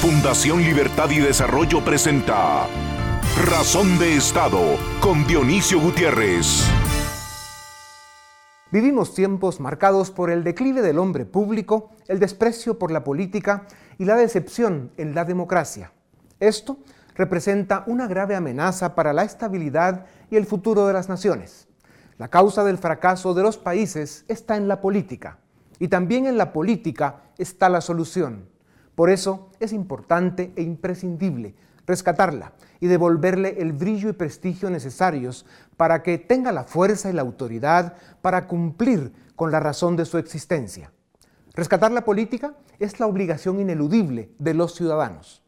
Fundación Libertad y Desarrollo presenta Razón de Estado con Dionisio Gutiérrez. Vivimos tiempos marcados por el declive del hombre público, el desprecio por la política y la decepción en la democracia. Esto representa una grave amenaza para la estabilidad y el futuro de las naciones. La causa del fracaso de los países está en la política y también en la política está la solución. Por eso es importante e imprescindible rescatarla y devolverle el brillo y prestigio necesarios para que tenga la fuerza y la autoridad para cumplir con la razón de su existencia. Rescatar la política es la obligación ineludible de los ciudadanos.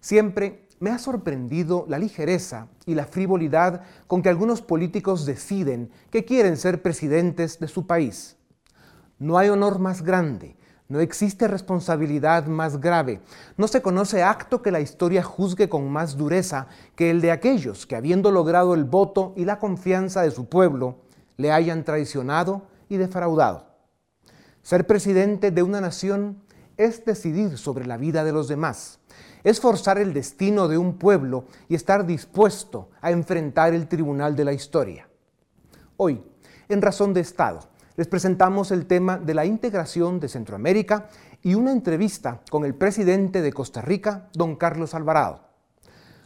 Siempre me ha sorprendido la ligereza y la frivolidad con que algunos políticos deciden que quieren ser presidentes de su país. No hay honor más grande no existe responsabilidad más grave. No se conoce acto que la historia juzgue con más dureza que el de aquellos que, habiendo logrado el voto y la confianza de su pueblo, le hayan traicionado y defraudado. Ser presidente de una nación es decidir sobre la vida de los demás, es forzar el destino de un pueblo y estar dispuesto a enfrentar el tribunal de la historia. Hoy, en Razón de Estado, les presentamos el tema de la integración de Centroamérica y una entrevista con el presidente de Costa Rica, don Carlos Alvarado.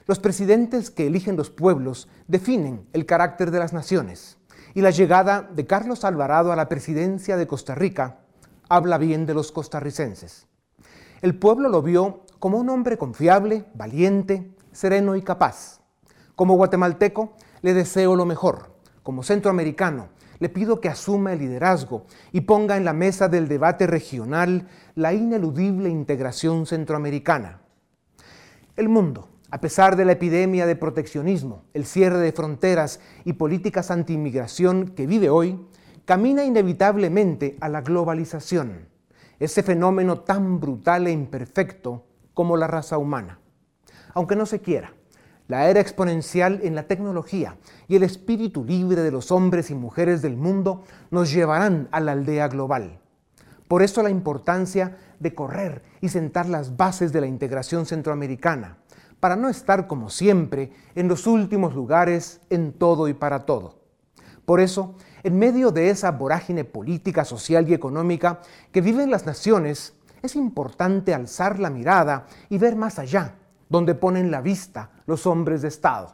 Los presidentes que eligen los pueblos definen el carácter de las naciones y la llegada de Carlos Alvarado a la presidencia de Costa Rica habla bien de los costarricenses. El pueblo lo vio como un hombre confiable, valiente, sereno y capaz. Como guatemalteco le deseo lo mejor. Como centroamericano le pido que asuma el liderazgo y ponga en la mesa del debate regional la ineludible integración centroamericana. El mundo, a pesar de la epidemia de proteccionismo, el cierre de fronteras y políticas anti-inmigración que vive hoy, camina inevitablemente a la globalización, ese fenómeno tan brutal e imperfecto como la raza humana. Aunque no se quiera, la era exponencial en la tecnología y el espíritu libre de los hombres y mujeres del mundo nos llevarán a la aldea global. Por eso la importancia de correr y sentar las bases de la integración centroamericana, para no estar como siempre en los últimos lugares en todo y para todo. Por eso, en medio de esa vorágine política, social y económica que viven las naciones, es importante alzar la mirada y ver más allá donde ponen la vista los hombres de Estado.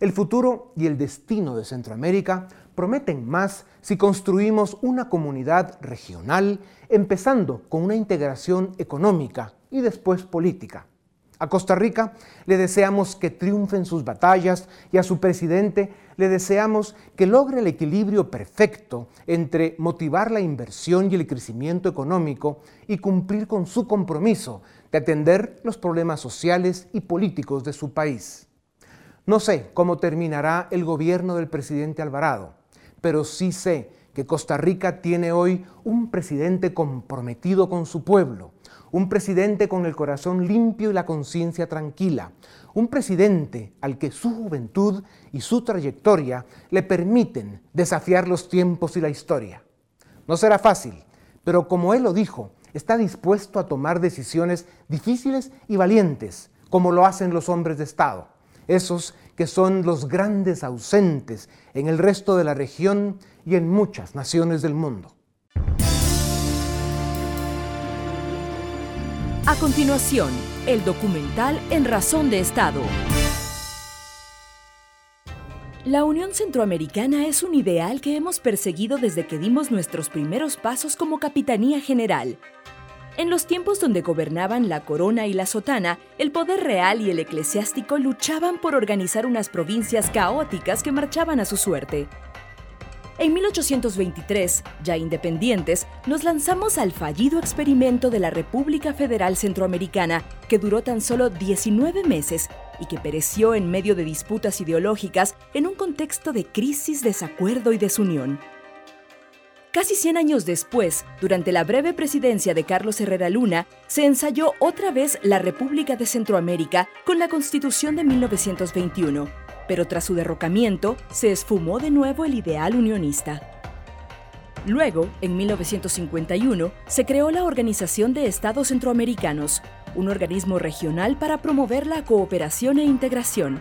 El futuro y el destino de Centroamérica prometen más si construimos una comunidad regional, empezando con una integración económica y después política. A Costa Rica le deseamos que triunfen sus batallas y a su presidente le deseamos que logre el equilibrio perfecto entre motivar la inversión y el crecimiento económico y cumplir con su compromiso de atender los problemas sociales y políticos de su país. No sé cómo terminará el gobierno del presidente Alvarado, pero sí sé que Costa Rica tiene hoy un presidente comprometido con su pueblo, un presidente con el corazón limpio y la conciencia tranquila, un presidente al que su juventud y su trayectoria le permiten desafiar los tiempos y la historia. No será fácil, pero como él lo dijo, está dispuesto a tomar decisiones difíciles y valientes, como lo hacen los hombres de Estado, esos que son los grandes ausentes en el resto de la región y en muchas naciones del mundo. A continuación, el documental En Razón de Estado. La Unión Centroamericana es un ideal que hemos perseguido desde que dimos nuestros primeros pasos como Capitanía General en los tiempos donde gobernaban la corona y la sotana, el poder real y el eclesiástico luchaban por organizar unas provincias caóticas que marchaban a su suerte. En 1823, ya independientes, nos lanzamos al fallido experimento de la República Federal Centroamericana, que duró tan solo 19 meses y que pereció en medio de disputas ideológicas en un contexto de crisis, desacuerdo y desunión. Casi 100 años después, durante la breve presidencia de Carlos Herrera Luna, se ensayó otra vez la República de Centroamérica con la Constitución de 1921, pero tras su derrocamiento se esfumó de nuevo el ideal unionista. Luego, en 1951, se creó la Organización de Estados Centroamericanos, un organismo regional para promover la cooperación e integración.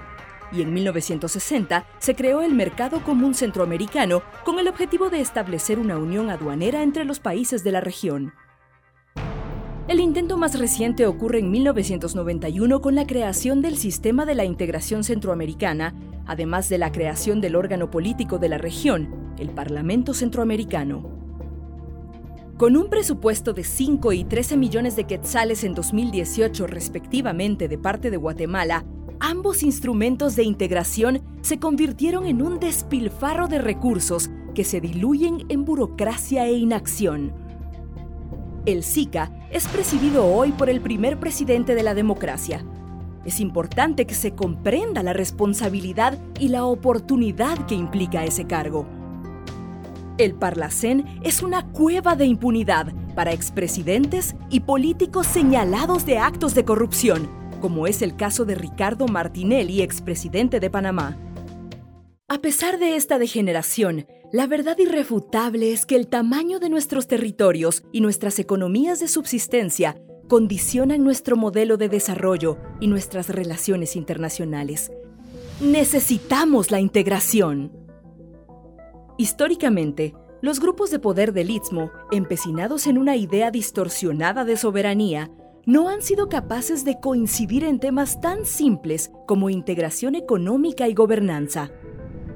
Y en 1960 se creó el Mercado Común Centroamericano con el objetivo de establecer una unión aduanera entre los países de la región. El intento más reciente ocurre en 1991 con la creación del Sistema de la Integración Centroamericana, además de la creación del órgano político de la región, el Parlamento Centroamericano. Con un presupuesto de 5 y 13 millones de quetzales en 2018 respectivamente de parte de Guatemala, ambos instrumentos de integración se convirtieron en un despilfarro de recursos que se diluyen en burocracia e inacción. El SICA es presidido hoy por el primer presidente de la democracia. Es importante que se comprenda la responsabilidad y la oportunidad que implica ese cargo. El Parlacén es una cueva de impunidad para expresidentes y políticos señalados de actos de corrupción, como es el caso de Ricardo Martinelli, expresidente de Panamá. A pesar de esta degeneración, la verdad irrefutable es que el tamaño de nuestros territorios y nuestras economías de subsistencia condicionan nuestro modelo de desarrollo y nuestras relaciones internacionales. Necesitamos la integración. Históricamente, los grupos de poder del Istmo, empecinados en una idea distorsionada de soberanía, no han sido capaces de coincidir en temas tan simples como integración económica y gobernanza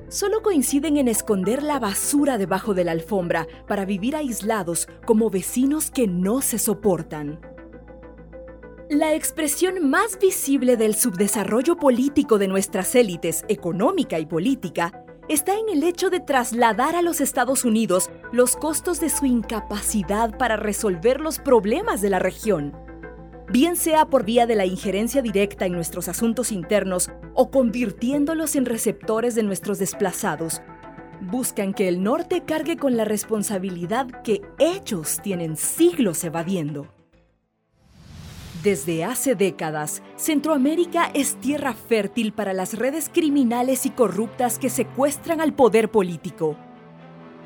solo coinciden en esconder la basura debajo de la alfombra para vivir aislados como vecinos que no se soportan. La expresión más visible del subdesarrollo político de nuestras élites económica y política está en el hecho de trasladar a los Estados Unidos los costos de su incapacidad para resolver los problemas de la región bien sea por vía de la injerencia directa en nuestros asuntos internos o convirtiéndolos en receptores de nuestros desplazados, buscan que el norte cargue con la responsabilidad que ellos tienen siglos evadiendo. Desde hace décadas, Centroamérica es tierra fértil para las redes criminales y corruptas que secuestran al poder político.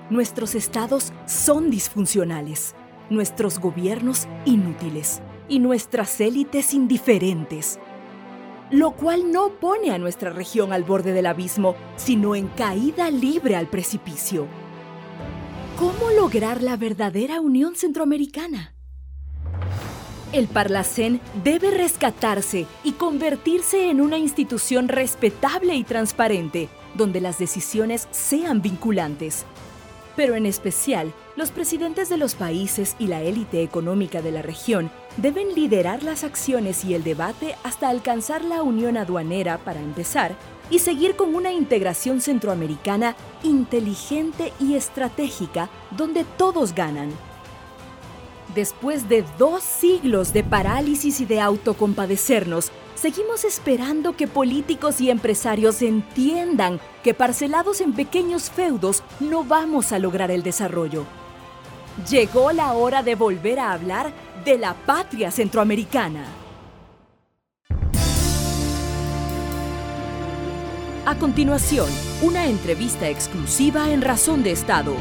Nuestros estados son disfuncionales, nuestros gobiernos inútiles y nuestras élites indiferentes, lo cual no pone a nuestra región al borde del abismo, sino en caída libre al precipicio. ¿Cómo lograr la verdadera unión centroamericana? El Parlacén debe rescatarse y convertirse en una institución respetable y transparente, donde las decisiones sean vinculantes. Pero en especial, los presidentes de los países y la élite económica de la región deben liderar las acciones y el debate hasta alcanzar la unión aduanera para empezar y seguir con una integración centroamericana inteligente y estratégica donde todos ganan. Después de dos siglos de parálisis y de autocompadecernos, seguimos esperando que políticos y empresarios entiendan que parcelados en pequeños feudos no vamos a lograr el desarrollo. Llegó la hora de volver a hablar de la patria centroamericana. A continuación, una entrevista exclusiva en Razón de Estado.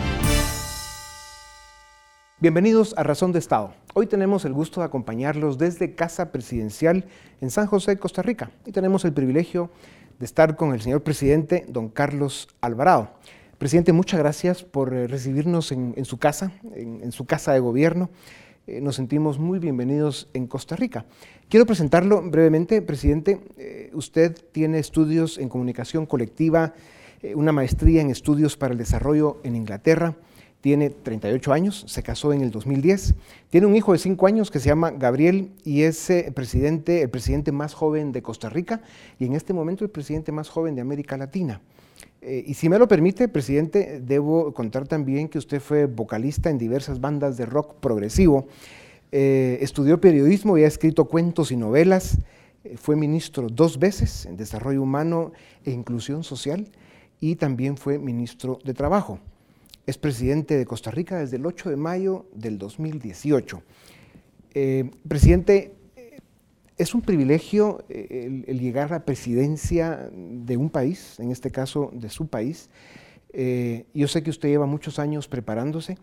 Bienvenidos a Razón de Estado. Hoy tenemos el gusto de acompañarlos desde Casa Presidencial en San José, Costa Rica. Y tenemos el privilegio de estar con el señor presidente, don Carlos Alvarado. Presidente, muchas gracias por eh, recibirnos en, su casa, en, su casa de gobierno. Eh, nos sentimos muy bienvenidos en Costa Rica. Quiero presentarlo brevemente, presidente. Eh, usted tiene estudios en comunicación colectiva, una maestría en estudios para el desarrollo en Inglaterra. Tiene 38 años, se casó en el 2010. Tiene un hijo de 5 años que se llama Gabriel y es presidente, el presidente más joven de Costa Rica y en este momento el presidente más joven de América Latina. Eh, y si me lo permite, presidente, debo contar también que usted fue vocalista en diversas bandas de rock progresivo, eh, estudió periodismo y ha escrito cuentos y novelas, eh, fue ministro dos veces en Desarrollo Humano e Inclusión Social y también fue ministro de Trabajo. Es presidente de Costa Rica desde el 8 de mayo del 2018. presidente, es un privilegio eh, el, llegar a la presidencia de un país, en este caso de su país. Eh, yo sé que usted lleva muchos años preparándose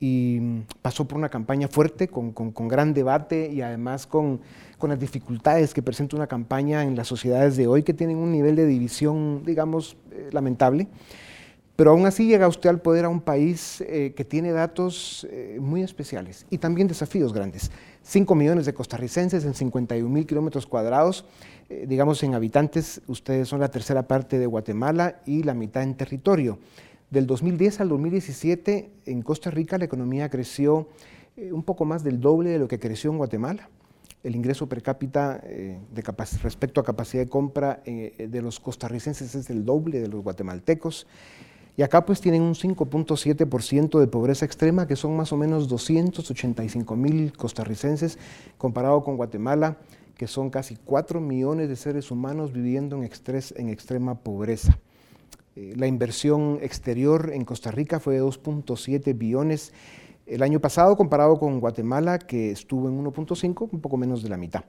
y mm, pasó por una campaña fuerte, con, gran debate y además con, las dificultades que presenta una campaña en las sociedades de hoy que tienen un nivel de división, digamos, eh, lamentable. Pero aún así llega usted al poder a un país eh, que tiene datos eh, muy especiales y también desafíos grandes. 5 millones de costarricenses en 51 mil kilómetros cuadrados, digamos en habitantes, ustedes son la tercera parte de Guatemala y la mitad en territorio. Del 2010 al 2017 en Costa Rica la economía creció eh, un poco más del doble de lo que creció en Guatemala. El ingreso per cápita eh, respecto a capacidad de compra eh, de los costarricenses es el doble de los guatemaltecos. Y acá pues tienen un 5.7% de pobreza extrema, que son más o menos 285 mil costarricenses, comparado con Guatemala, que son casi 4 millones de seres humanos viviendo en, en extrema pobreza. Eh, la inversión exterior en Costa Rica fue de 2.7 billones el año pasado comparado con Guatemala que estuvo en 1.5, un poco menos de la mitad.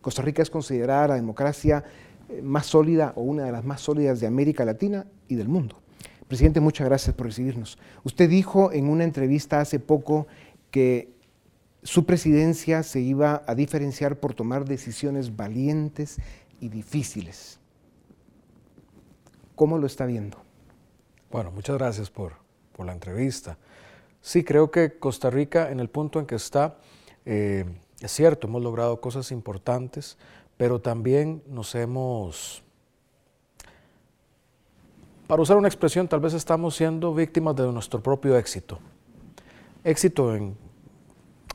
Costa Rica es considerada la democracia eh, más sólida o una de las más sólidas de América Latina y del mundo. Presidente, muchas gracias por recibirnos. Usted dijo en una entrevista hace poco que su presidencia se iba a diferenciar por tomar decisiones valientes y difíciles. ¿Cómo lo está viendo? Bueno, muchas gracias por, la entrevista. Sí, creo que Costa Rica en el punto en que está, eh, es cierto, hemos logrado cosas importantes, pero también nos hemos, para usar una expresión, tal vez estamos siendo víctimas de nuestro propio éxito. Éxito en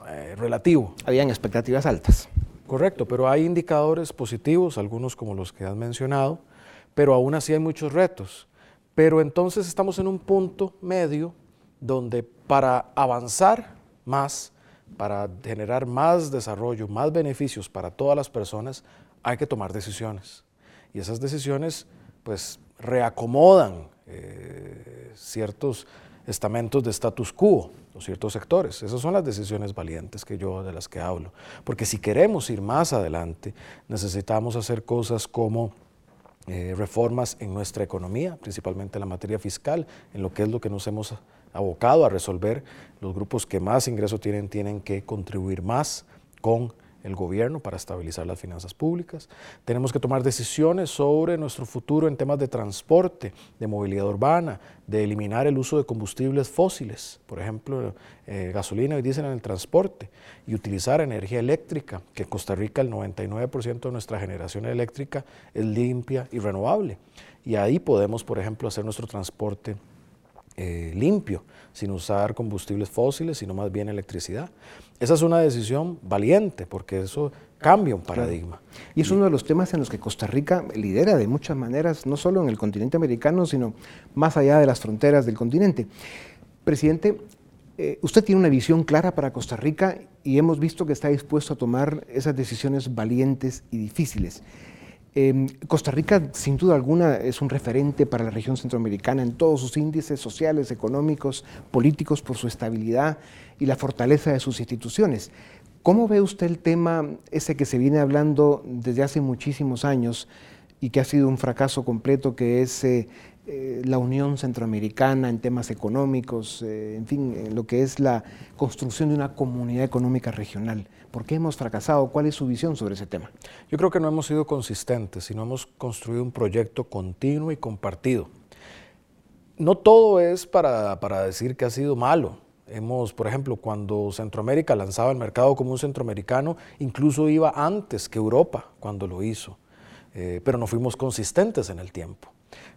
eh, relativo. Habían expectativas altas. Correcto, pero hay indicadores positivos, algunos como los que has mencionado, pero aún así hay muchos retos. Pero entonces estamos en un punto medio donde para avanzar más, para generar más desarrollo, más beneficios para todas las personas, hay que tomar decisiones. Y esas decisiones pues reacomodan eh, ciertos estamentos de status quo o ciertos sectores. Esas son las decisiones valientes que yo de las que hablo. Porque si queremos ir más adelante, necesitamos hacer cosas como eh, reformas en nuestra economía, principalmente en la materia fiscal, en lo que es lo que nos hemos abocado a resolver. Los grupos que más ingreso tienen tienen que contribuir más con el gobierno para estabilizar las finanzas públicas. Tenemos que tomar decisiones sobre nuestro futuro en temas de transporte, de movilidad urbana, de eliminar el uso de combustibles fósiles, por ejemplo, eh, gasolina y diésel en el transporte, y utilizar energía eléctrica, que en Costa Rica el 99% de nuestra generación eléctrica es limpia y renovable. Y ahí podemos, por ejemplo, hacer nuestro transporte eh, limpio, sin usar combustibles fósiles, sino más bien electricidad. Esa es una decisión valiente, porque eso cambia un paradigma. Y es uno de los temas en los que Costa Rica lidera de muchas maneras, no solo en el continente americano, sino más allá de las fronteras del continente. Presidente, eh, usted tiene una visión clara para Costa Rica y hemos visto que está dispuesto a tomar esas decisiones valientes y difíciles. Em, Costa Rica, sin duda alguna, es un referente para la región centroamericana en todos sus índices sociales, económicos, políticos, por su estabilidad y la fortaleza de sus instituciones. ¿Cómo ve usted el tema ese que se viene hablando desde hace muchísimos años y que ha sido un fracaso completo, que es eh, eh, la Unión Centroamericana en temas económicos, eh, en fin, en lo que es la construcción de una comunidad económica regional. ¿Por qué hemos fracasado? ¿Cuál es su visión sobre ese tema? Yo creo que no hemos sido consistentes, sino hemos construido un proyecto continuo y compartido. No todo es para, para decir que ha sido malo. Hemos, por ejemplo, cuando Centroamérica lanzaba el mercado común centroamericano, incluso iba antes que Europa cuando lo hizo, eh, pero no fuimos consistentes en el tiempo.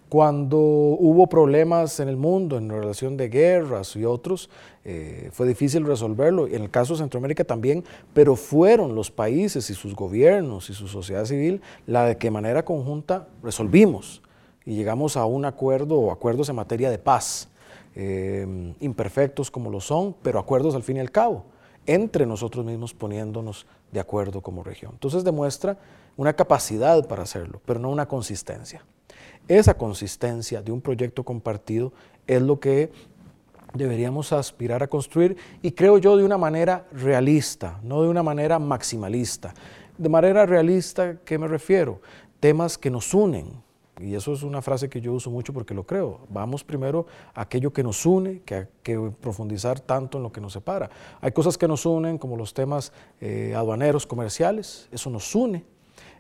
Cuando hubo problemas en el mundo en relación de guerras y otros, eh, fue difícil resolverlo. En el caso de Centroamérica también, pero fueron los países y sus gobiernos y su sociedad civil la de que manera conjunta resolvimos y llegamos a un acuerdo o acuerdos en materia de paz, eh, imperfectos como lo son, pero acuerdos al fin y al cabo, entre nosotros mismos poniéndonos de acuerdo como región. Entonces demuestra una capacidad para hacerlo, pero no una consistencia. Esa consistencia de un proyecto compartido es lo que deberíamos aspirar a construir y creo yo de una manera realista, no de una manera maximalista. De manera realista, ¿qué me refiero? Temas que nos unen, Y eso es una frase que yo uso mucho porque lo creo. Vamos primero a aquello que nos une, que, a, que profundizar tanto en lo que nos separa. Hay cosas que nos unen, como los temas eh, aduaneros, comerciales, eso nos une.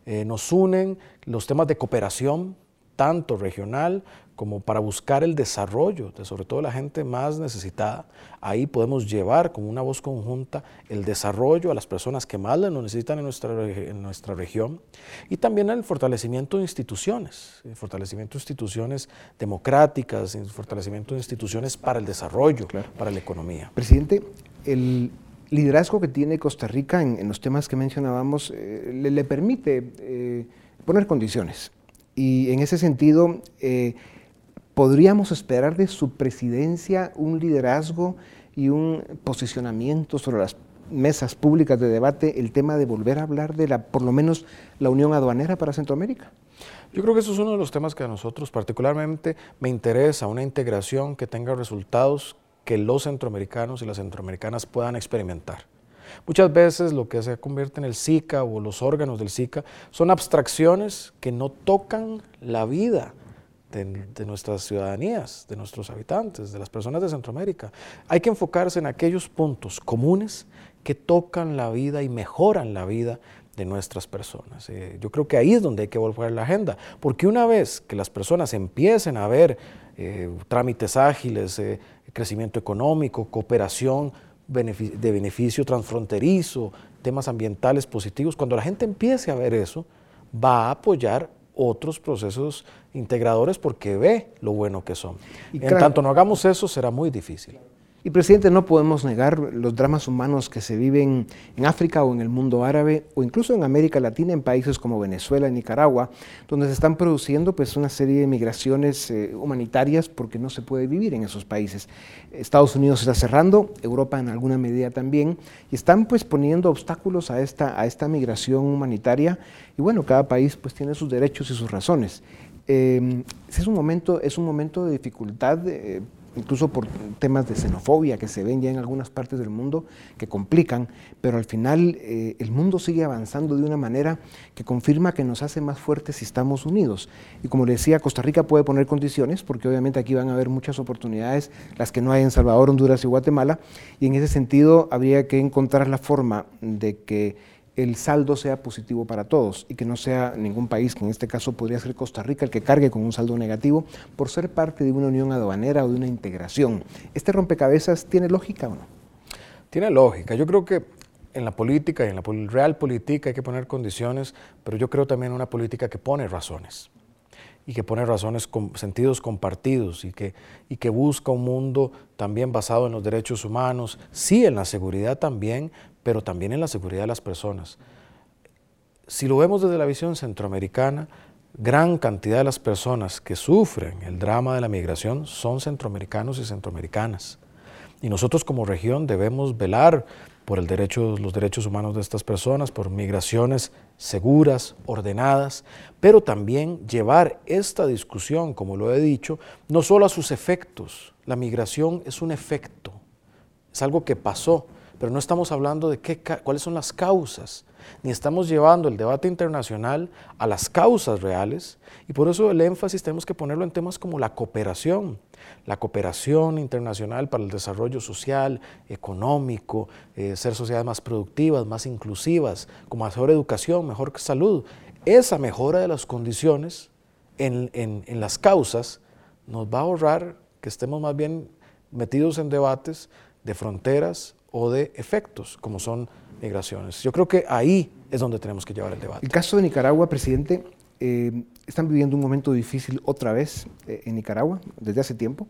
Eh, nos unen los temas de cooperación, tanto regional como para buscar el desarrollo de sobre todo la gente más necesitada. Ahí podemos llevar como una voz conjunta el desarrollo a las personas que más lo necesitan en nuestra, en nuestra región y también el fortalecimiento de instituciones, el fortalecimiento de instituciones democráticas, el fortalecimiento de instituciones para el desarrollo, para la economía. Presidente, el liderazgo que tiene Costa Rica en, los temas que mencionábamos eh, le, permite eh, poner condiciones y en ese sentido, eh, ¿podríamos esperar de su presidencia un liderazgo y un posicionamiento sobre las mesas públicas de debate el tema de volver a hablar de la, por lo menos, la unión aduanera para Centroamérica? Yo creo que eso es uno de los temas que a nosotros particularmente me interesa, una integración que tenga resultados que los centroamericanos y las centroamericanas puedan experimentar. Muchas veces lo que se convierte en el SICA o los órganos del SICA son abstracciones que no tocan la vida de, nuestras ciudadanías, de nuestros habitantes, de las personas de Centroamérica. Hay que enfocarse en aquellos puntos comunes que tocan la vida y mejoran la vida de nuestras personas. Eh, yo creo que ahí es donde hay que volver la agenda, porque una vez que las personas empiecen a ver eh, trámites ágiles, eh, crecimiento económico, cooperación, de beneficio transfronterizo, temas ambientales positivos, cuando la gente empiece a ver eso, va a apoyar otros procesos integradores porque ve lo bueno que son. Y en tanto no hagamos eso, será muy difícil. Y presidente, no podemos negar los dramas humanos que se viven en África o en el mundo árabe o incluso en América Latina, en países como Venezuela Nicaragua, donde se están produciendo pues, una serie de migraciones eh, humanitarias porque no se puede vivir en esos países. Estados Unidos está cerrando, Europa en alguna medida también, y están pues poniendo obstáculos a esta, a esta migración humanitaria y bueno, cada país pues tiene sus derechos y sus razones. Eh, es, un momento, es un momento de dificultad eh, incluso por temas de xenofobia que se ven ya en algunas partes del mundo, que complican, pero al final eh, el mundo sigue avanzando de una manera que confirma que nos hace más fuertes si estamos unidos. Y como le decía, Costa Rica puede poner condiciones, porque obviamente aquí van a haber muchas oportunidades, las que no hay en Salvador, Honduras y Guatemala, y en ese sentido habría que encontrar la forma de que el saldo sea positivo para todos y que no sea ningún país, que en este caso podría ser Costa Rica, el que cargue con un saldo negativo por ser parte de una unión aduanera o de una integración. ¿Este rompecabezas tiene lógica o no? Tiene lógica. Yo creo que en la política y en la real política hay que poner condiciones, pero yo creo también una política que pone razones y que pone razones con sentidos compartidos y que, y que busca un mundo también basado en los derechos humanos, sí en la seguridad también, pero también en la seguridad de las personas. Si lo vemos desde la visión centroamericana, gran cantidad de las personas que sufren el drama de la migración son centroamericanos y centroamericanas. Y nosotros como región debemos velar por los derechos humanos de estas personas, por migraciones seguras, ordenadas, pero también llevar esta discusión, como lo he dicho, no solo a sus efectos. La migración es un efecto, es algo que pasó, pero no estamos hablando de qué, cuáles son las causas, ni estamos llevando el debate internacional a las causas reales, y por eso el énfasis tenemos que ponerlo en temas como la cooperación, la cooperación internacional para el desarrollo social, económico, eh, ser sociedades más productivas, más inclusivas, con mejor educación, mejor salud. Esa mejora de las condiciones en, en las causas nos va a ahorrar que estemos más bien metidos en debates de fronteras o de efectos, como son migraciones. Yo creo que ahí es donde tenemos que llevar el debate. El caso de Nicaragua, presidente, eh, están viviendo un momento difícil otra vez eh, en Nicaragua desde hace tiempo.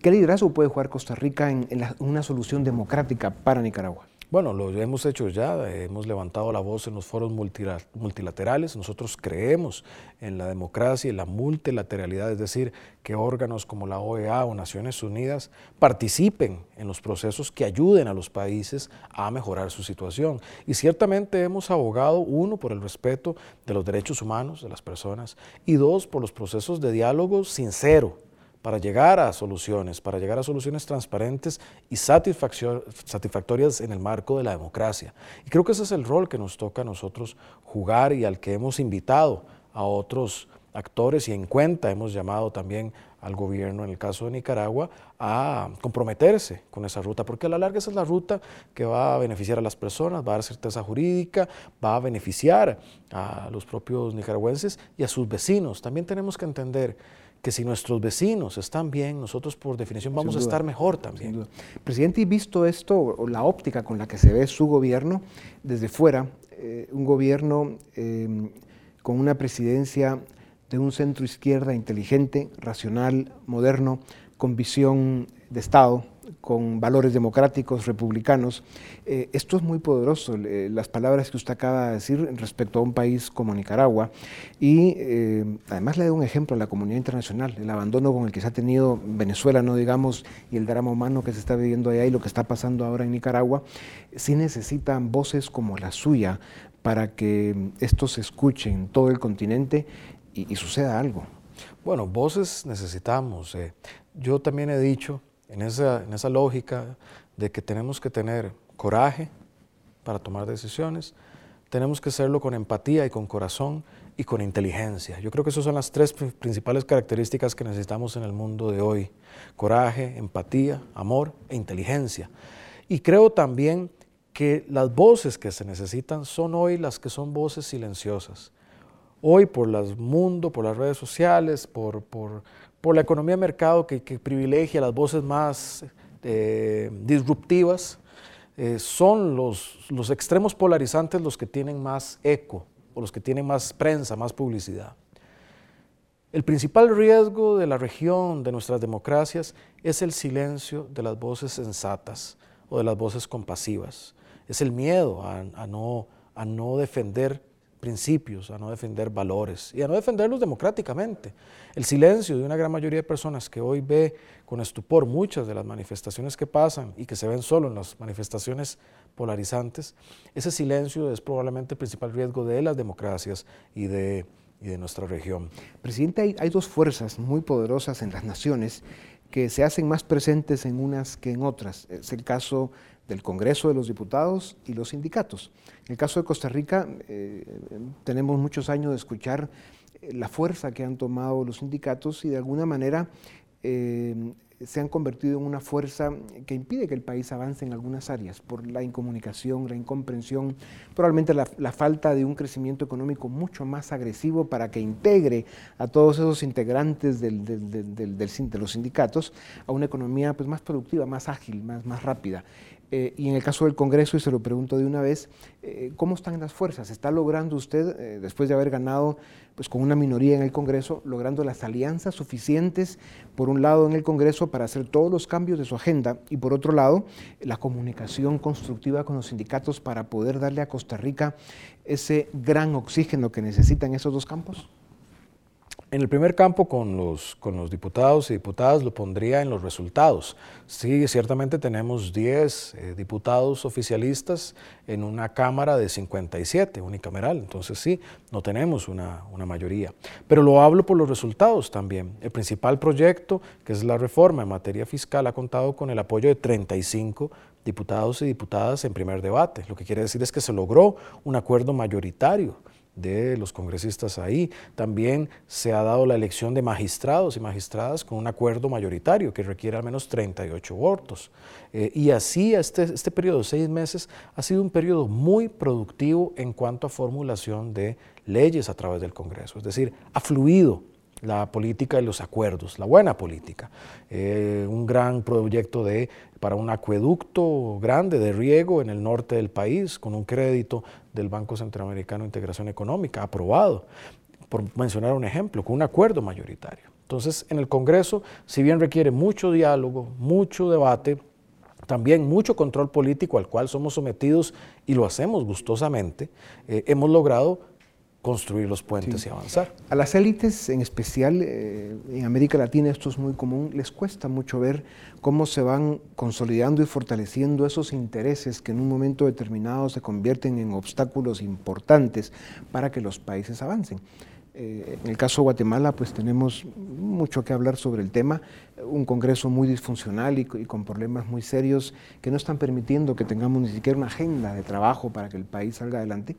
¿Qué liderazgo puede jugar Costa Rica en una solución democrática para Nicaragua? Bueno, lo hemos hecho ya, hemos levantado la voz en los foros multilaterales, nosotros creemos en la democracia y la multilateralidad, es decir, que órganos como la OEA o Naciones Unidas participen en los procesos que ayuden a los países a mejorar su situación. Y ciertamente hemos abogado, uno, por el respeto de los derechos humanos de las personas y dos, por los procesos de diálogo sincero para llegar a soluciones, para llegar a soluciones transparentes y satisfactorias en el marco de la democracia. Y creo que ese es el rol que nos toca a nosotros jugar y al que hemos invitado a otros actores y en cuenta hemos llamado también al gobierno, en el caso de Nicaragua, a comprometerse con esa ruta, porque a la larga esa es la ruta que va a beneficiar a las personas, va a dar certeza jurídica, va a beneficiar a los propios nicaragüenses y a sus vecinos. También tenemos que entender que si nuestros vecinos están bien, nosotros por definición vamos a estar mejor también. Presidente, y visto esto, o la óptica con la que se ve su gobierno desde fuera, eh, un gobierno eh, con una presidencia de un centro izquierda inteligente, racional, moderno, con visión de Estado, con valores democráticos, republicanos. Eh, esto es muy poderoso, las palabras que usted acaba de decir respecto a un país como Nicaragua. Y eh, además le doy un ejemplo a la comunidad internacional, el abandono con el que se ha tenido Venezuela, no digamos, y el drama humano que se está viviendo allá y lo que está pasando ahora en Nicaragua, sí necesitan voces como la suya para que esto se escuche en todo el continente y, suceda algo. Bueno, voces necesitamos. Eh. Yo también he dicho en esa, en esa lógica de que tenemos que tener coraje para tomar decisiones, tenemos que hacerlo con empatía y con corazón y con inteligencia. Yo creo que esas son las tres principales características que necesitamos en el mundo de hoy. Coraje, empatía, amor e inteligencia. Y creo también que las voces que se necesitan son hoy las que son voces silenciosas. Hoy por el mundo, por las redes sociales, por, por, por la economía de mercado que, privilegia las voces más eh, disruptivas, eh, son los, los extremos polarizantes los que tienen más eco o los que tienen más prensa, más publicidad. El principal riesgo de la región, de nuestras democracias, es el silencio de las voces sensatas o de las voces compasivas. Es el miedo a no, a no defender principios, a no defender valores y a no defenderlos democráticamente. El silencio de una gran mayoría de personas que hoy ve con estupor muchas de las manifestaciones que pasan y que se ven solo en las manifestaciones polarizantes, ese silencio es probablemente el principal riesgo de las democracias y de, de nuestra región. Presidente, hay, hay dos fuerzas muy poderosas en las naciones que se hacen más presentes en unas que en otras. Es el caso del Congreso de los Diputados y los sindicatos. En el caso de Costa Rica, eh, tenemos muchos años de escuchar eh, la fuerza que han tomado los sindicatos y de alguna manera eh, se han convertido en una fuerza que impide que el país avance en algunas áreas por la incomunicación, la incomprensión, probablemente la, falta de un crecimiento económico mucho más agresivo para que integre a todos esos integrantes de los sindicatos a una economía pues, más productiva, más ágil, más rápida. Eh, y en el caso del Congreso, y se lo pregunto de una vez, eh, ¿cómo están las fuerzas? ¿Está logrando usted, eh, después de haber ganado pues, con una minoría en el Congreso, logrando las alianzas suficientes, por un lado en el Congreso, para hacer todos los cambios de su agenda, y por otro lado, la comunicación constructiva con los sindicatos para poder darle a Costa Rica ese gran oxígeno que necesitan esos dos campos? En el primer campo, con los, con los diputados y diputadas, lo pondría en los resultados. Sí, ciertamente tenemos 10 eh, diputados oficialistas en una Cámara de 57, unicameral, entonces sí, no tenemos una, una, mayoría. Pero lo hablo por los resultados también. El principal proyecto, que es la reforma en materia fiscal, ha contado con el apoyo de 35 diputados y diputadas en primer debate. Lo que quiere decir es que se logró un acuerdo mayoritario de los congresistas ahí. También se ha dado la elección de magistrados y magistradas con un acuerdo mayoritario que requiere al menos 38 votos. Eh, y así este, este periodo de seis meses ha sido un periodo muy productivo en cuanto a formulación de leyes a través del Congreso. Es decir, ha fluido la política y los acuerdos, la buena política. Eh, un gran proyecto de, para un acueducto grande de riego en el norte del país, con un crédito del Banco Centroamericano de Integración Económica, aprobado, por mencionar un ejemplo, con un acuerdo mayoritario. Entonces, en el Congreso, si bien requiere mucho diálogo, mucho debate, también mucho control político al cual somos sometidos y lo hacemos gustosamente, eh, hemos logrado construir los puentes y avanzar. A las élites, en especial eh, en América Latina, esto es muy común, les cuesta mucho ver cómo se van consolidando y fortaleciendo esos intereses que en un momento determinado se convierten en obstáculos importantes para que los países avancen. Eh, en el caso de Guatemala, pues tenemos mucho que hablar sobre el tema, un Congreso muy disfuncional y, y, con problemas muy serios que no están permitiendo que tengamos ni siquiera una agenda de trabajo para que el país salga adelante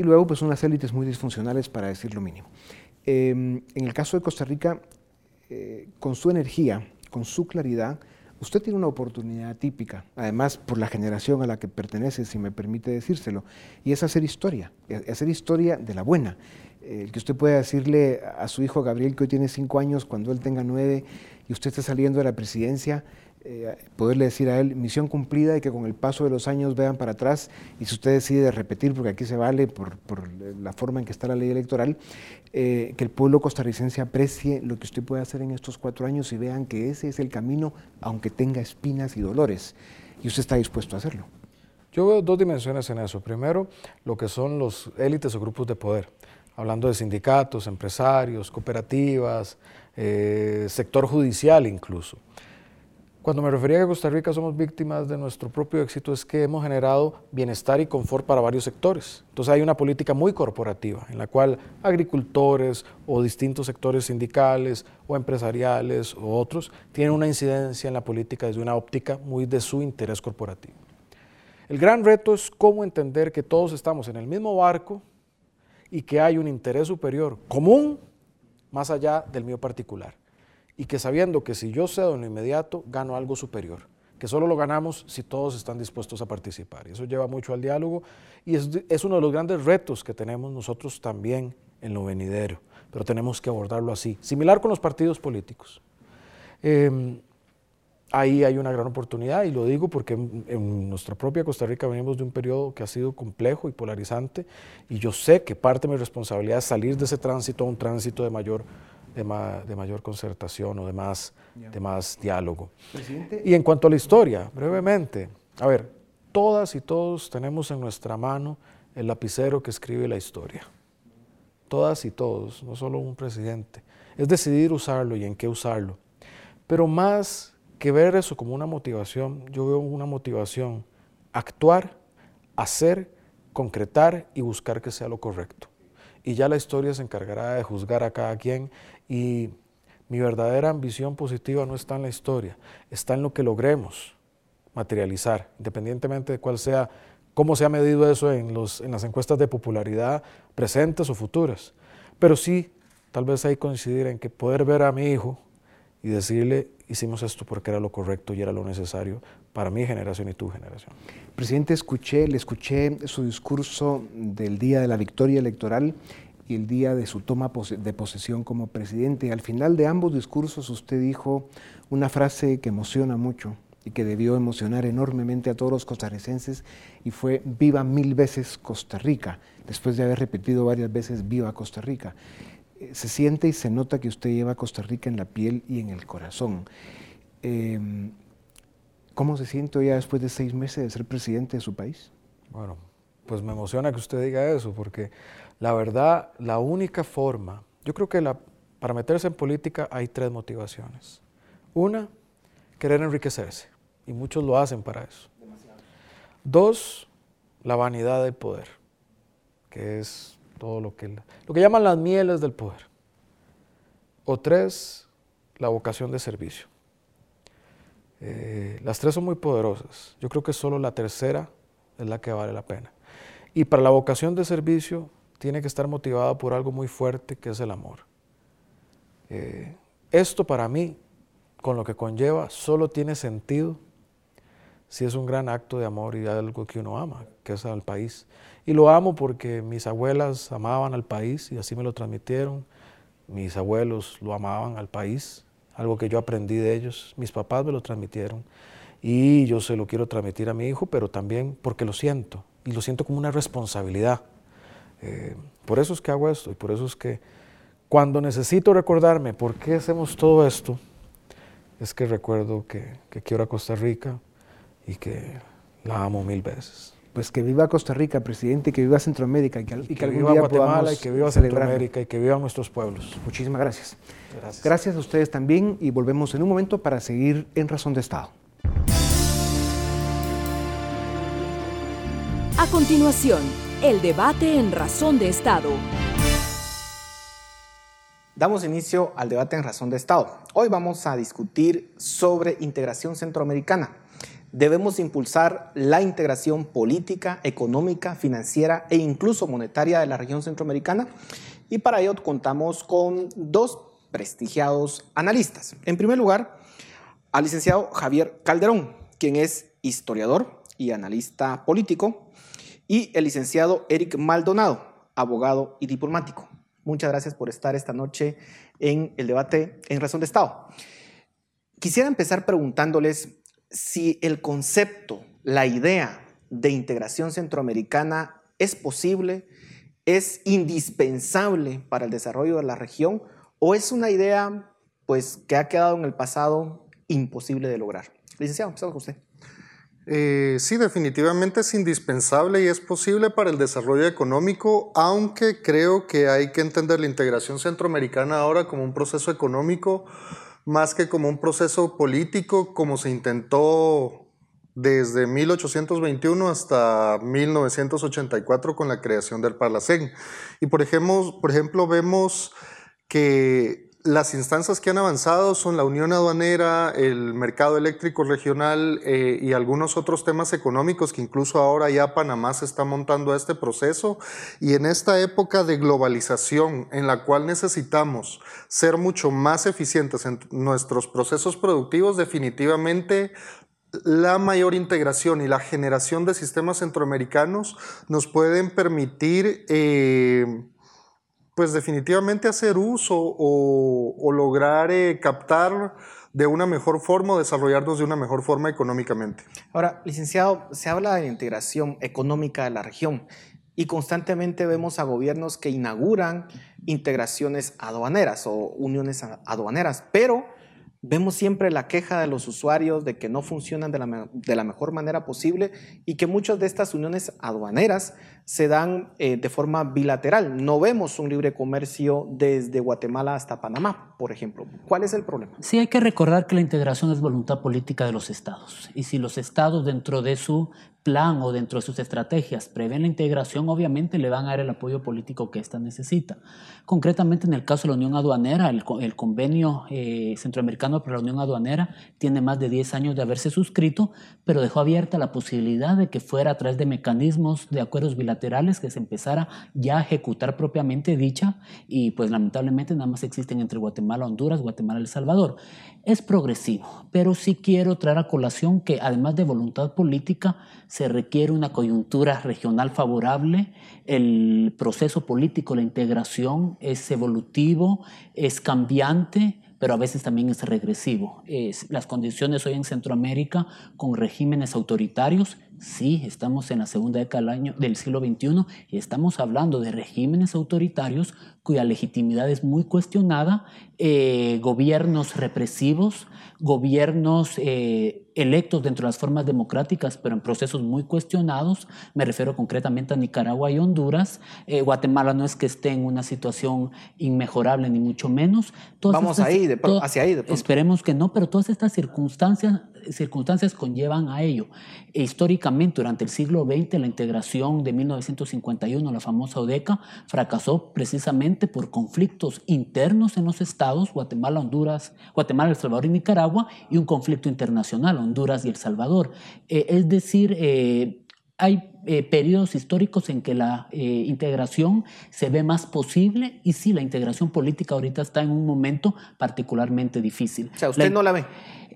y luego pues unas élites muy disfuncionales para decir lo mínimo. Em, en el caso de Costa Rica, eh, con su energía, con su claridad, usted tiene una oportunidad típica, además por la generación a la que pertenece, si me permite decírselo, y es hacer historia, hacer historia de la buena. El que usted pueda decirle a su hijo Gabriel, que hoy tiene cinco años, cuando él tenga nueve, y usted está saliendo de la presidencia, eh, poderle decir a él, misión cumplida y que con el paso de los años vean para atrás y si usted decide repetir, porque aquí se vale por, la forma en que está la ley electoral, eh, que el pueblo costarricense aprecie lo que usted puede hacer en estos cuatro años y vean que ese es el camino, aunque tenga espinas y dolores, y usted está dispuesto a hacerlo. Yo veo dos dimensiones en eso. Primero, lo que son los élites o grupos de poder, hablando de sindicatos, empresarios, cooperativas, eh, sector judicial incluso. Cuando me refería a Costa Rica somos víctimas de nuestro propio éxito es que hemos generado bienestar y confort para varios sectores. Entonces hay una política muy corporativa en la cual agricultores o distintos sectores sindicales o empresariales o otros tienen una incidencia en la política desde una óptica muy de su interés corporativo. El gran reto es cómo entender que todos estamos en el mismo barco y que hay un interés superior común más allá del mío particular y que sabiendo que si yo cedo en lo inmediato, gano algo superior, que solo lo ganamos si todos están dispuestos a participar. Y eso lleva mucho al diálogo y es, uno de los grandes retos que tenemos nosotros también en lo venidero, pero tenemos que abordarlo así, similar con los partidos políticos. Em, ahí hay una gran oportunidad y lo digo porque en, en, nuestra propia Costa Rica venimos de un periodo que ha sido complejo y polarizante y yo sé que parte de mi responsabilidad es salir de ese tránsito a un tránsito de mayor de, de mayor concertación o de más, de más diálogo. Y en cuanto a la historia, brevemente, a ver, todas y todos tenemos en nuestra mano el lapicero que escribe la historia. Todas y todos, no solo un presidente. Es decidir usarlo y en qué usarlo. Pero más que ver eso como una motivación, yo veo una motivación actuar, hacer, concretar y buscar que sea lo correcto. Y ya la historia se encargará de juzgar a cada quien y mi verdadera ambición positiva no está en la historia, está en lo que logremos materializar, independientemente de cuál sea, cómo se ha medido eso en, los, en las encuestas de popularidad presentes o futuras. Pero sí, tal vez hay coincidir en que poder ver a mi hijo y decirle, hicimos esto porque era lo correcto y era lo necesario para mi generación y tu generación. Presidente, escuché, le escuché su discurso del día de la victoria electoral y el día de su toma de posesión como presidente. Al final de ambos discursos usted dijo una frase que emociona mucho y que debió emocionar enormemente a todos los costarricenses y fue viva mil veces Costa Rica, después de haber repetido varias veces viva Costa Rica. Eh, se siente y se nota que usted lleva Costa Rica en la piel y en el corazón. Em, ¿Cómo se siente ya después de seis meses de ser presidente de su país? Bueno, pues me emociona que usted diga eso, porque la verdad, la única forma, yo creo que para meterse en política hay tres motivaciones. Una, querer enriquecerse, y muchos lo hacen para eso. Dos, la vanidad del poder, que es todo lo que, lo que llaman las mieles del poder. O tres, la vocación de servicio. Eh, las tres son muy poderosas. Yo creo que solo la tercera es la que vale la pena. Y para la vocación de servicio tiene que estar motivada por algo muy fuerte que es el amor. Eh, esto para mí, con lo que conlleva, solo tiene sentido si es un gran acto de amor y algo que uno ama, que es al país. Y lo amo porque mis abuelas amaban al país y así me lo transmitieron. Mis abuelos lo amaban al país, algo que yo aprendí de ellos. Mis papás me lo transmitieron y yo se lo quiero transmitir a mi hijo, pero también porque lo siento y lo siento como una responsabilidad. Eh, por eso es que hago esto y por eso es que cuando necesito recordarme por qué hacemos todo esto, es que recuerdo que, quiero a Costa Rica y que la amo mil veces. Pues que viva Costa Rica, presidente, y que viva Centroamérica y que, y que, viva Guatemala y que viva Centroamérica y que vivan nuestros pueblos. Muchísimas gracias. Gracias. Gracias a ustedes también y volvemos en un momento para seguir en Razón de Estado. A continuación, el debate en Razón de Estado. Damos inicio al debate en Razón de Estado. Hoy vamos a discutir sobre integración centroamericana. Debemos impulsar la integración política, económica, financiera e incluso monetaria de la región centroamericana. y para ello contamos con dos prestigiados analistas. En primer lugar, al licenciado Javier Calderón, quien es historiador y analista político, y el licenciado Eric Maldonado, abogado y diplomático. Muchas gracias por estar esta noche en el debate en Razón de Estado. Quisiera empezar preguntándoles si el concepto, la idea de integración centroamericana es posible, es indispensable para el desarrollo de la región o es una idea pues que ha quedado en el pasado imposible de lograr. Licenciado, empezamos con usted. Eh, sí, definitivamente es indispensable y es posible para el desarrollo económico, aunque creo que hay que entender la integración centroamericana ahora como un proceso económico más que como un proceso político, como se intentó desde 1821 hasta 1984 con la creación del Parlacén. Y por ejemplo, por ejemplo vemos que las instancias que han avanzado son la Unión Aduanera, el mercado eléctrico regional eh, y algunos otros temas económicos que incluso ahora ya Panamá se está montando a este proceso. Y en esta época de globalización en la cual necesitamos ser mucho más eficientes en nuestros procesos productivos, definitivamente la mayor integración y la generación de sistemas centroamericanos nos pueden permitir... Eh, pues definitivamente hacer uso o, lograr eh, captar de una mejor forma o desarrollarnos de una mejor forma económicamente. Ahora, licenciado, se habla de la integración económica de la región y constantemente vemos a gobiernos que inauguran integraciones aduaneras o uniones aduaneras, pero Vemos siempre la queja de los usuarios de que no funcionan de la, mejor manera posible y que muchas de estas uniones aduaneras se dan eh, de forma bilateral. No vemos un libre comercio desde Guatemala hasta Panamá, por ejemplo. ¿Cuál es el problema? Sí, hay que recordar que la integración es voluntad política de los estados. Y si los estados dentro de su plan o dentro de sus estrategias prevén la integración, obviamente le van a dar el apoyo político que ésta necesita. Concretamente, en el caso de la Unión Aduanera, el, convenio eh, centroamericano para la Unión Aduanera tiene más de 10 años de haberse suscrito, pero dejó abierta la posibilidad de que fuera a través de mecanismos de acuerdos bilaterales que se empezara ya a ejecutar propiamente dicha y pues lamentablemente nada más existen entre Guatemala, Honduras, Guatemala El Salvador. Es progresivo, pero sí quiero traer a colación que además de voluntad política, se requiere una coyuntura regional favorable, el proceso político, la integración es evolutivo, es cambiante, pero a veces también es regresivo. las condiciones hoy en Centroamérica con regímenes autoritarios, sí, estamos en la segunda década del, siglo XXI y estamos hablando de regímenes autoritarios cuya legitimidad es muy cuestionada, eh, gobiernos represivos, gobiernos eh, electos dentro de las formas democráticas, pero en procesos muy cuestionados. Me refiero concretamente a Nicaragua y Honduras. Eh, Guatemala no es que esté en una situación inmejorable, ni mucho menos. Vamos ahí, hacia ahí. Esperemos que no, pero todas estas circunstancias circunstancias conllevan a ello. E durante el siglo XX, la integración de 1951, la famosa ODECA, fracasó precisamente por conflictos internos en los estados, Guatemala, Honduras, Guatemala, El Salvador y Nicaragua, y un conflicto internacional, Honduras y El Salvador. Eh, es decir, eh, hay eh, periodos históricos en que la integración se ve más posible y sí, la integración política ahorita está en un momento particularmente difícil. O sea, usted no la ve.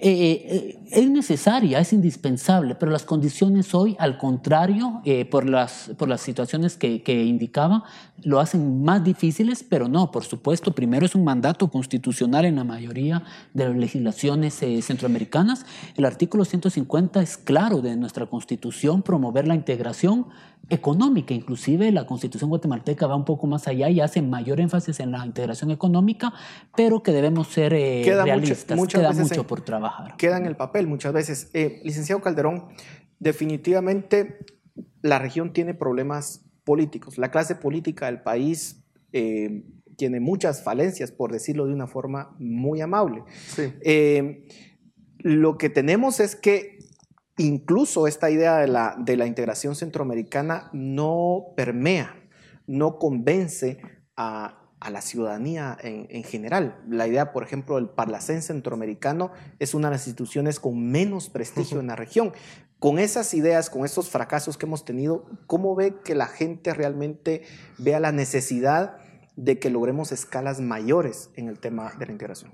Eh, eh, es necesaria, es indispensable, pero las condiciones hoy, al contrario, eh, por, las, por las situaciones que, indicaba, lo hacen más difíciles, pero no, por supuesto, primero es un mandato constitucional en la mayoría de las legislaciones centroamericanas. El artículo 150 es claro de nuestra constitución, promover la integración económica. Inclusive la constitución guatemalteca va un poco más allá y hace mayor énfasis en la integración económica, pero que debemos ser realistas. Queda mucho por trabajar. Queda en el papel muchas veces. Eh, licenciado Calderón, definitivamente la región tiene problemas políticos. La clase política del país eh, tiene muchas falencias, por decirlo de una forma muy amable. Eh, lo que tenemos es que incluso esta idea de la, de la integración centroamericana no permea, no convence a a la ciudadanía en, general. La idea, por ejemplo, del Parlacén Centroamericano es una de las instituciones con menos prestigio en la región. Con esas ideas, con esos fracasos que hemos tenido, ¿cómo ve que la gente realmente vea la necesidad de que logremos escalas mayores en el tema de la integración?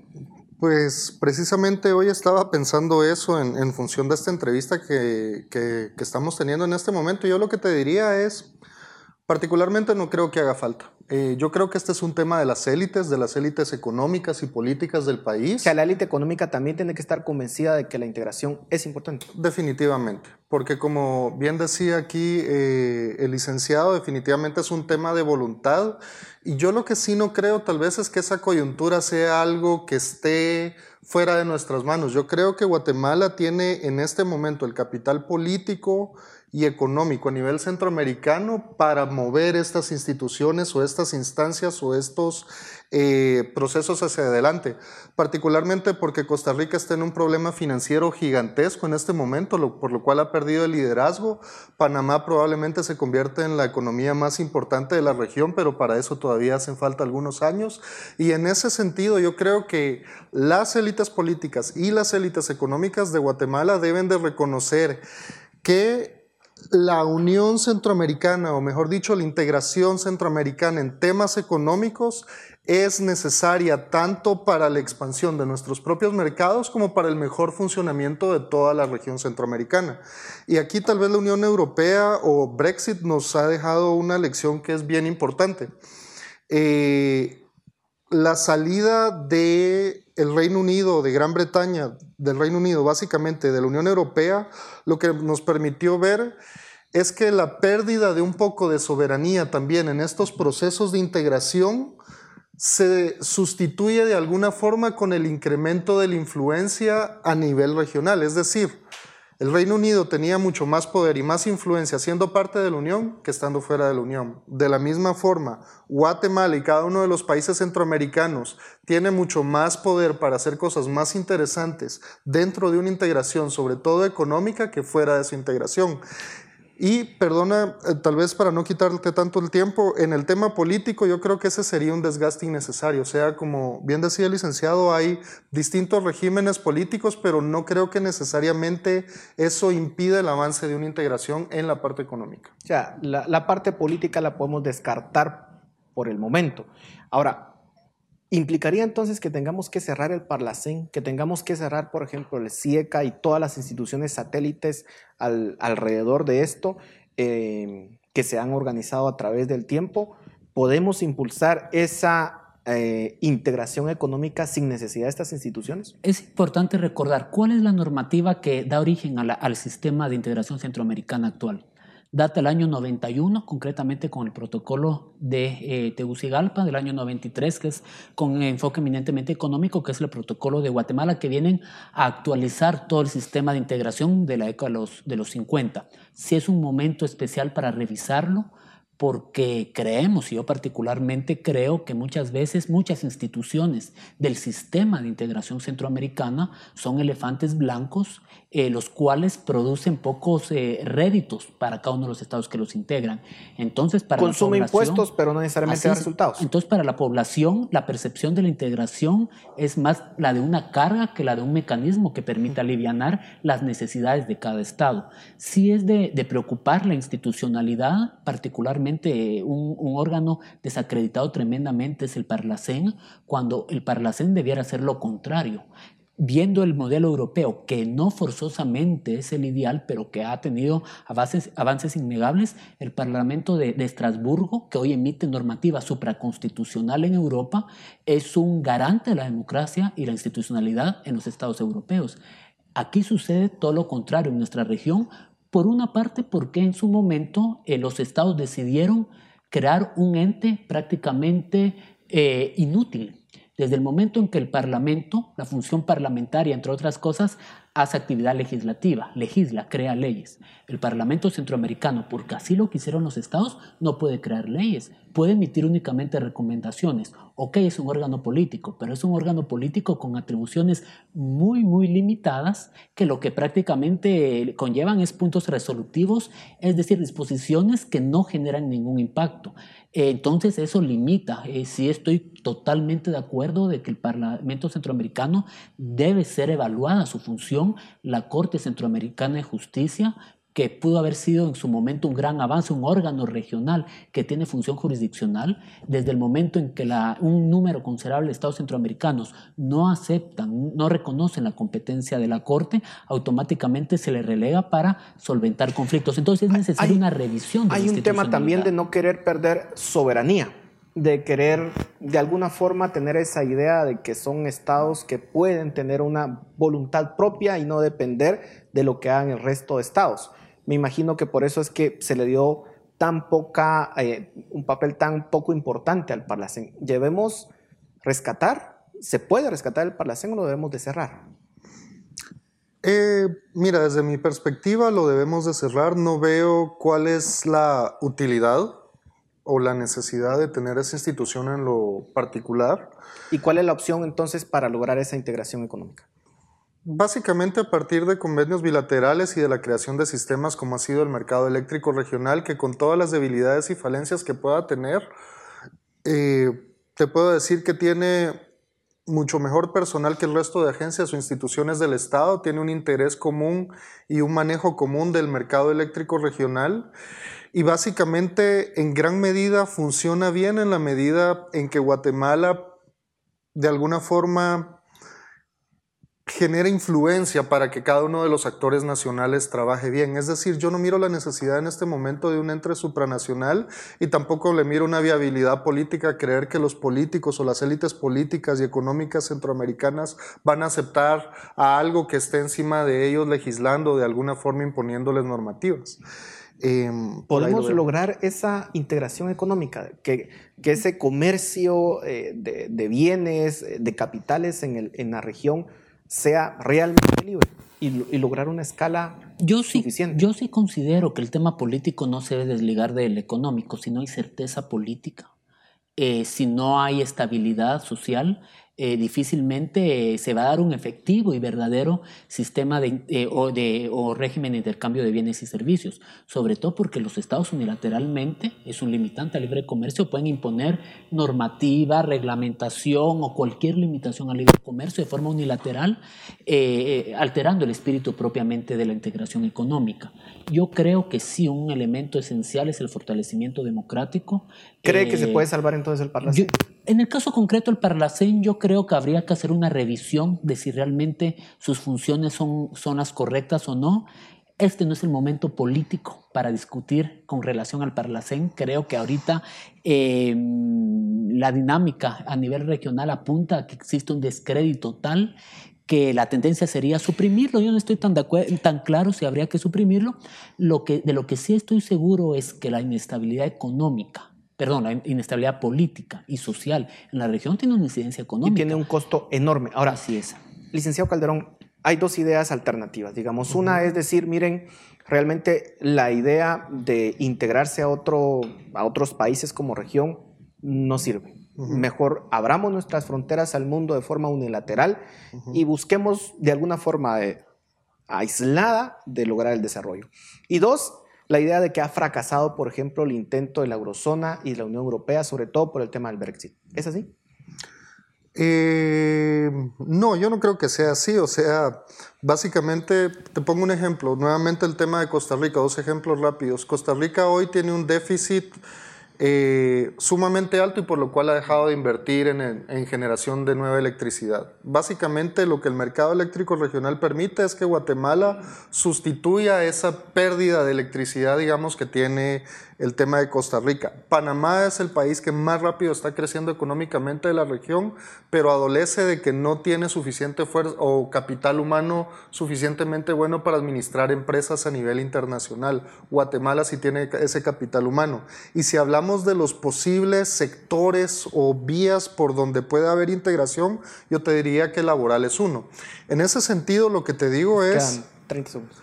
Pues precisamente hoy estaba pensando eso en, función de esta entrevista que, que, estamos teniendo en este momento. Yo lo que te diría es, particularmente no creo que haga falta. Eh, yo creo que este es un tema de las élites, de las élites económicas y políticas del país. O sea, la élite económica también tiene que estar convencida de que la integración es importante. Definitivamente, porque como bien decía aquí eh, el licenciado, definitivamente es un tema de voluntad. Y yo lo que sí no creo tal vez es que esa coyuntura sea algo que esté fuera de nuestras manos. Yo creo que Guatemala tiene en este momento el capital político, y económico a nivel centroamericano para mover estas instituciones o estas instancias o estos eh, procesos hacia adelante, particularmente porque Costa Rica está en un problema financiero gigantesco en este momento, por lo cual ha perdido el liderazgo. Panamá probablemente se convierte en la economía más importante de la región, pero para eso todavía hacen falta algunos años. Y en ese sentido yo creo que las élites políticas y las élites económicas de Guatemala deben de reconocer que la Unión Centroamericana, o mejor dicho, la integración centroamericana en temas económicos es necesaria tanto para la expansión de nuestros propios mercados como para el mejor funcionamiento de toda la región centroamericana. Y aquí tal vez la Unión Europea o Brexit nos ha dejado una lección que es bien importante. Eh, la salida de el Reino Unido, de Gran Bretaña, del Reino Unido, básicamente de la Unión Europea, lo que nos permitió ver es que la pérdida de un poco de soberanía también en estos procesos de integración se sustituye de alguna forma con el incremento de la influencia a nivel regional. Es decir, el Reino Unido tenía mucho más poder y más influencia siendo parte de la Unión que estando fuera de la Unión. De la misma forma, Guatemala y cada uno de los países centroamericanos tiene mucho más poder para hacer cosas más interesantes dentro de una integración, sobre todo económica, que fuera de esa integración. Y perdona, eh, tal vez para no quitarte tanto el tiempo, en el tema político yo creo que ese sería un desgaste innecesario. O sea, como bien decía el licenciado, hay distintos regímenes políticos, pero no creo que necesariamente eso impida el avance de una integración en la parte económica. O sea, la, la parte política la podemos descartar por el momento. Ahora, ¿Implicaría entonces que tengamos que cerrar el Parlacén, que tengamos que cerrar, por ejemplo, el CIECA y todas las instituciones satélites alrededor de esto eh, que se han organizado a través del tiempo? ¿Podemos impulsar esa eh, integración económica sin necesidad de estas instituciones? Es importante recordar cuál es la normativa que da origen al sistema de integración centroamericana actual data el año 91, concretamente con el protocolo de eh, Tegucigalpa del año 93, que es con enfoque eminentemente económico, que es el protocolo de Guatemala, que vienen a actualizar todo el sistema de integración de la de los, de los 50. Si es un momento especial para revisarlo, porque creemos, y yo particularmente creo que muchas veces muchas instituciones del sistema de integración centroamericana son elefantes blancos, eh, los cuales producen pocos eh, réditos para cada uno de los estados que los integran. Entonces, para Consume impuestos, pero no necesariamente da resultados. Entonces, para la población, la percepción de la integración es más la de una carga que la de un mecanismo que permite aliviar las necesidades de cada estado. Sí es de, de preocupar la institucionalidad, particularmente un, órgano desacreditado tremendamente es el Parlacén, cuando el Parlacén debiera ser lo contrario viendo el modelo europeo, que no forzosamente es el ideal, pero que ha tenido avances, innegables, el Parlamento de, de, Estrasburgo, que hoy emite normativa supraconstitucional en Europa, es un garante de la democracia y la institucionalidad en los estados europeos. Aquí sucede todo lo contrario en nuestra región, por una parte, porque en su momento eh, los estados decidieron crear un ente prácticamente eh, inútil. Desde el momento en que el Parlamento, la función parlamentaria, entre otras cosas, hace actividad legislativa, legisla, crea leyes. El Parlamento Centroamericano, porque así lo quisieron los estados, no puede crear leyes, puede emitir únicamente recomendaciones. Ok, es un órgano político, pero es un órgano político con atribuciones muy, muy limitadas que lo que prácticamente conllevan es puntos resolutivos, es decir, disposiciones que no generan ningún impacto. Entonces eso limita. Eh, sí estoy totalmente de acuerdo de que el Parlamento Centroamericano debe ser evaluada su función la Corte Centroamericana de Justicia que pudo haber sido en su momento un gran avance, un órgano regional que tiene función jurisdiccional, desde el momento en que la, un número considerable de estados centroamericanos no aceptan, no reconocen la competencia de la Corte, automáticamente se le relega para solventar conflictos. Entonces es necesaria una revisión. De hay un tema también de no querer perder soberanía de querer de alguna forma tener esa idea de que son estados que pueden tener una voluntad propia y no depender de lo que hagan el resto de estados. Me imagino que por eso es que se le dio tan poca, eh, un papel tan poco importante al Parlacén. ¿Debemos rescatar? ¿Se puede rescatar el Parlacén o lo debemos de cerrar? Eh, mira, desde mi perspectiva lo debemos de cerrar. No veo cuál es la utilidad o la necesidad de tener esa institución en lo particular. ¿Y cuál es la opción entonces para lograr esa integración económica? Básicamente a partir de convenios bilaterales y de la creación de sistemas como ha sido el mercado eléctrico regional, que con todas las debilidades y falencias que pueda tener, eh, te puedo decir que tiene mucho mejor personal que el resto de agencias o instituciones del Estado, tiene un interés común y un manejo común del mercado eléctrico regional y básicamente en gran medida funciona bien en la medida en que Guatemala de alguna forma genera influencia para que cada uno de los actores nacionales trabaje bien. Es decir, yo no miro la necesidad en este momento de un entre supranacional y tampoco le miro una viabilidad política creer que los políticos o las élites políticas y económicas centroamericanas van a aceptar a algo que esté encima de ellos legislando de alguna forma imponiéndoles normativas. Em, Podemos lograr esa integración económica, que, que ese comercio eh, de, de, bienes, de capitales en, el, en la región sea realmente libre y, y lograr una escala yo sí, suficiente. Yo sí considero que el tema político no se debe desligar del económico, si no hay certeza política, eh, si no hay estabilidad social, eh, difícilmente se va a dar un efectivo y verdadero sistema de, eh, o, de, o régimen de intercambio de bienes y servicios, sobre todo porque los estados unilateralmente, es un limitante al libre comercio, pueden imponer normativa, reglamentación o cualquier limitación al libre comercio de forma unilateral, eh, alterando el espíritu propiamente de la integración económica. Yo creo que sí, un elemento esencial es el fortalecimiento democrático. ¿Cree que se puede salvar entonces el Parlacén? En el caso concreto del Parlacén, yo creo que habría que hacer una revisión de si realmente sus funciones son, son las correctas o no. Este no es el momento político para discutir con relación al Parlacén. Creo que ahorita em, la dinámica a nivel regional apunta a que existe un descrédito tal que la tendencia sería suprimirlo. Yo no estoy tan, claro si habría que suprimirlo. De lo que sí estoy seguro es que la inestabilidad económica perdón, la inestabilidad política y social en la región tiene una incidencia económica. Y tiene un costo enorme. Ahora, sí es. Licenciado Calderón, hay dos ideas alternativas, digamos. Una es decir, miren, realmente la idea de integrarse a, otro, a otros países como región no sirve. Mejor abramos nuestras fronteras al mundo de forma unilateral y busquemos de alguna forma aislada de lograr el desarrollo. Y dos, la idea de que ha fracasado, por ejemplo, el intento de la eurozona y de la Unión Europea, sobre todo por el tema del Brexit. ¿Es así? Eh, no, yo no creo que sea así. O sea, básicamente, te pongo un ejemplo. Nuevamente el tema de Costa Rica, dos ejemplos rápidos. Costa Rica hoy tiene un déficit eh, sumamente alto y por lo cual ha dejado de invertir en, en, generación de nueva electricidad. Básicamente lo que el mercado eléctrico regional permite es que Guatemala sustituya esa pérdida de electricidad, digamos, que tiene el tema de Costa Rica. Panamá es el país que más rápido está creciendo económicamente de la región, pero adolece de que no tiene suficiente fuerza o capital humano suficientemente bueno para administrar empresas a nivel internacional. Guatemala sí tiene ese capital humano. Y si hablamos de los posibles sectores o vías por donde puede haber integración, yo te diría que laboral es uno. En ese sentido, lo que te digo es... 30 segundos.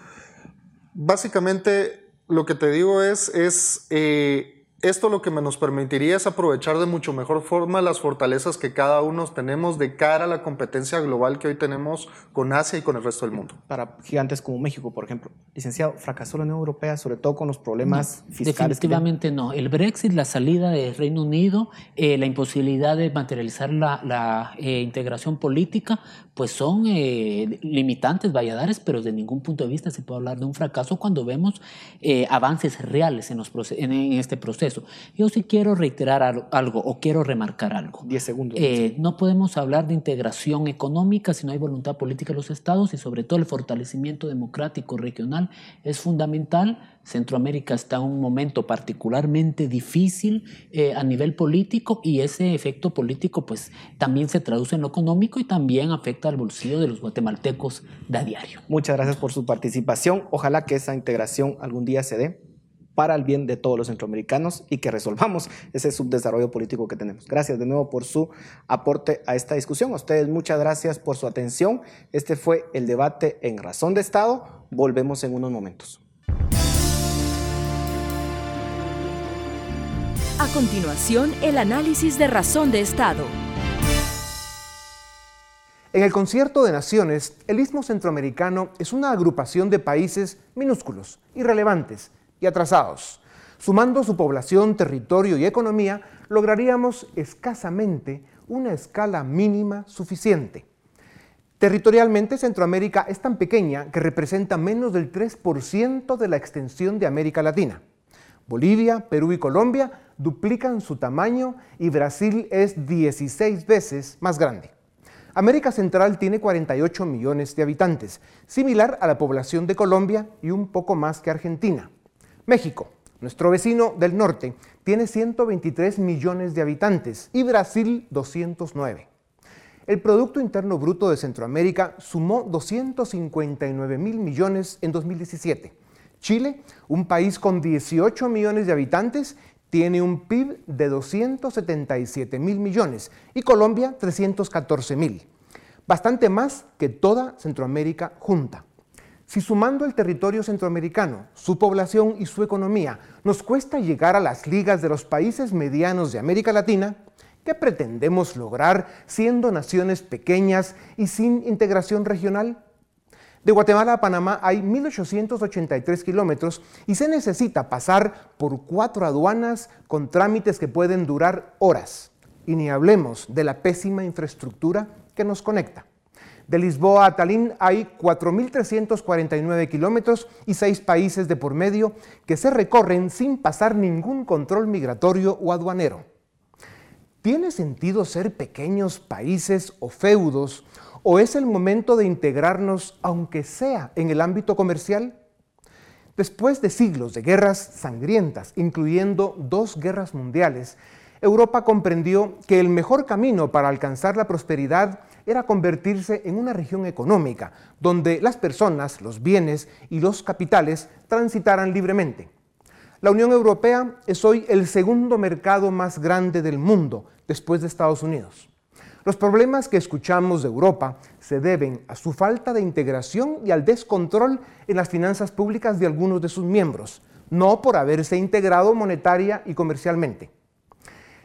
Básicamente, lo que te digo es, es eh, esto lo que nos permitiría es aprovechar de mucho mejor forma las fortalezas que cada uno tenemos de cara a la competencia global que hoy tenemos con Asia y con el resto del mundo. Para gigantes como México, por ejemplo. Licenciado, ¿fracasó la Unión Europea, sobre todo con los problemas fiscales? Definitivamente no. El Brexit, la salida del Reino Unido, eh, la imposibilidad de materializar la, la eh, integración política pues son eh, limitantes, valladares, pero de ningún punto de vista se puede hablar de un fracaso cuando vemos eh, avances reales en, los en, este proceso. Yo sí quiero reiterar algo o quiero remarcar algo. Diez segundos. Eh, no podemos hablar de integración económica si no hay voluntad política de los estados y sobre todo el fortalecimiento democrático regional es fundamental Centroamérica está en un momento particularmente difícil eh, a nivel político y ese efecto político pues también se traduce en lo económico y también afecta al bolsillo de los guatemaltecos de a diario. Muchas gracias por su participación. Ojalá que esa integración algún día se dé para el bien de todos los centroamericanos y que resolvamos ese subdesarrollo político que tenemos. Gracias de nuevo por su aporte a esta discusión. A ustedes muchas gracias por su atención. Este fue el debate en Razón de Estado. Volvemos en unos momentos. A continuación, el análisis de razón de Estado. En el concierto de naciones, el Istmo Centroamericano es una agrupación de países minúsculos, irrelevantes y atrasados. Sumando su población, territorio y economía, lograríamos escasamente una escala mínima suficiente. Territorialmente, Centroamérica es tan pequeña que representa menos del 3% de la extensión de América Latina. Bolivia, Perú y Colombia duplican su tamaño y Brasil es 16 veces más grande. América Central tiene 48 millones de habitantes, similar a la población de Colombia y un poco más que Argentina. México, nuestro vecino del norte, tiene 123 millones de habitantes y Brasil 209. El Producto Interno Bruto de Centroamérica sumó 259 mil millones en 2017 Chile, un país con 18 millones de habitantes, tiene un PIB de 277 mil millones y Colombia 314 mil, bastante más que toda Centroamérica junta. Si sumando el territorio centroamericano, su población y su economía nos cuesta llegar a las ligas de los países medianos de América Latina, ¿qué pretendemos lograr siendo naciones pequeñas y sin integración regional? De Guatemala a Panamá hay 1.883 kilómetros y se necesita pasar por cuatro aduanas con trámites que pueden durar horas. Y ni hablemos de la pésima infraestructura que nos conecta. De Lisboa a Talín hay 4.349 kilómetros y seis países de por medio que se recorren sin pasar ningún control migratorio o aduanero. ¿Tiene sentido ser pequeños países o feudos ¿O es el momento de integrarnos, aunque sea en el ámbito comercial? Después de siglos de guerras sangrientas, incluyendo dos guerras mundiales, Europa comprendió que el mejor camino para alcanzar la prosperidad era convertirse en una región económica, donde las personas, los bienes y los capitales transitaran libremente. La Unión Europea es hoy el segundo mercado más grande del mundo, después de Estados Unidos. Los problemas que escuchamos de Europa se deben a su falta de integración y al descontrol en las finanzas públicas de algunos de sus miembros, no por haberse integrado monetaria y comercialmente.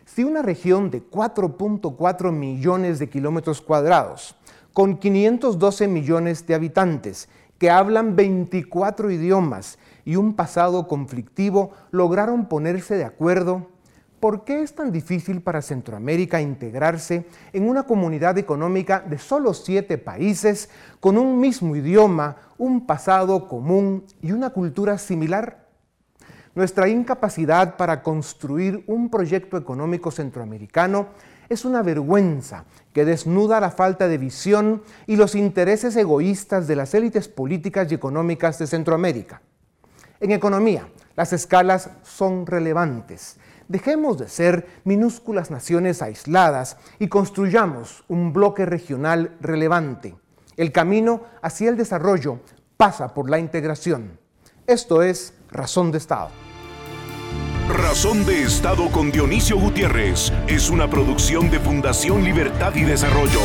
Si una región de 4.4 millones de kilómetros cuadrados, con 512 millones de habitantes, que hablan 24 idiomas y un pasado conflictivo, lograron ponerse de acuerdo ¿por qué es tan difícil para Centroamérica integrarse en una comunidad económica de solo siete países con un mismo idioma, un pasado común y una cultura similar? Nuestra incapacidad para construir un proyecto económico centroamericano es una vergüenza que desnuda la falta de visión y los intereses egoístas de las élites políticas y económicas de Centroamérica. En economía, las escalas son relevantes Dejemos de ser minúsculas naciones aisladas y construyamos un bloque regional relevante. El camino hacia el desarrollo pasa por la integración. Esto es Razón de Estado. Razón de Estado con Dionisio Gutiérrez es una producción de Fundación Libertad y Desarrollo.